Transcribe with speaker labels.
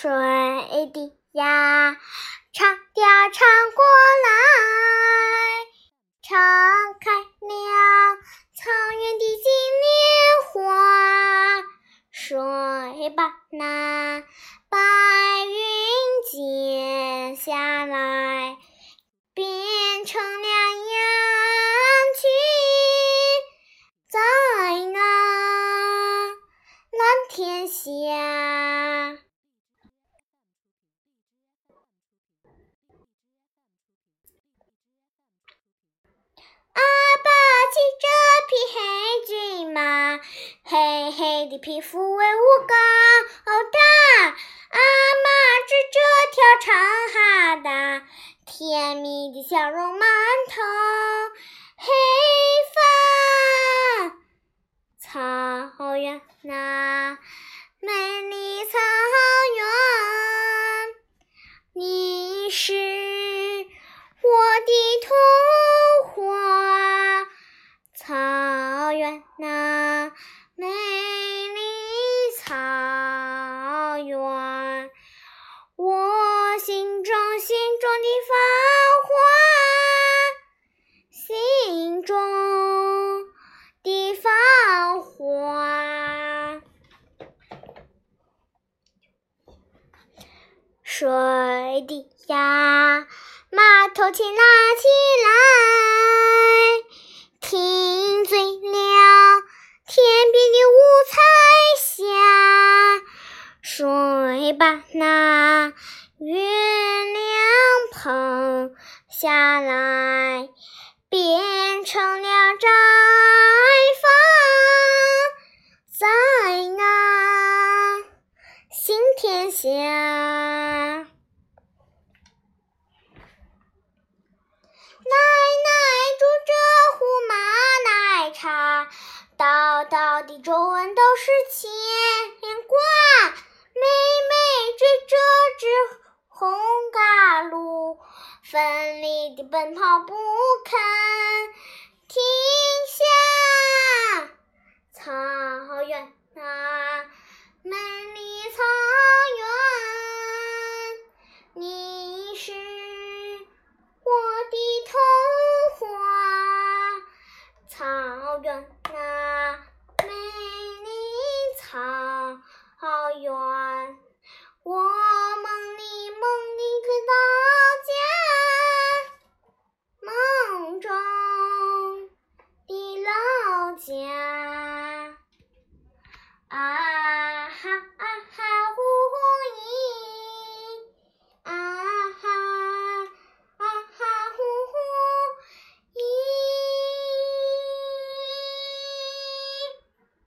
Speaker 1: 水滴呀，唱呀唱过来，唱开了草原的金莲花。水把那白云剪下来，黑黑的皮肤威武高大。阿妈指着条长哈达，甜蜜的笑容满头黑发。草原那美丽草原，你是我的童话。草原那水滴呀，马头琴拉起来，听醉了天边的五彩霞。水把那月亮捧下来，变成了天下。奶奶煮着胡麻奶茶，道道的皱纹都是牵挂。妹妹追着只红嘎噜，奋力的奔跑不肯家啊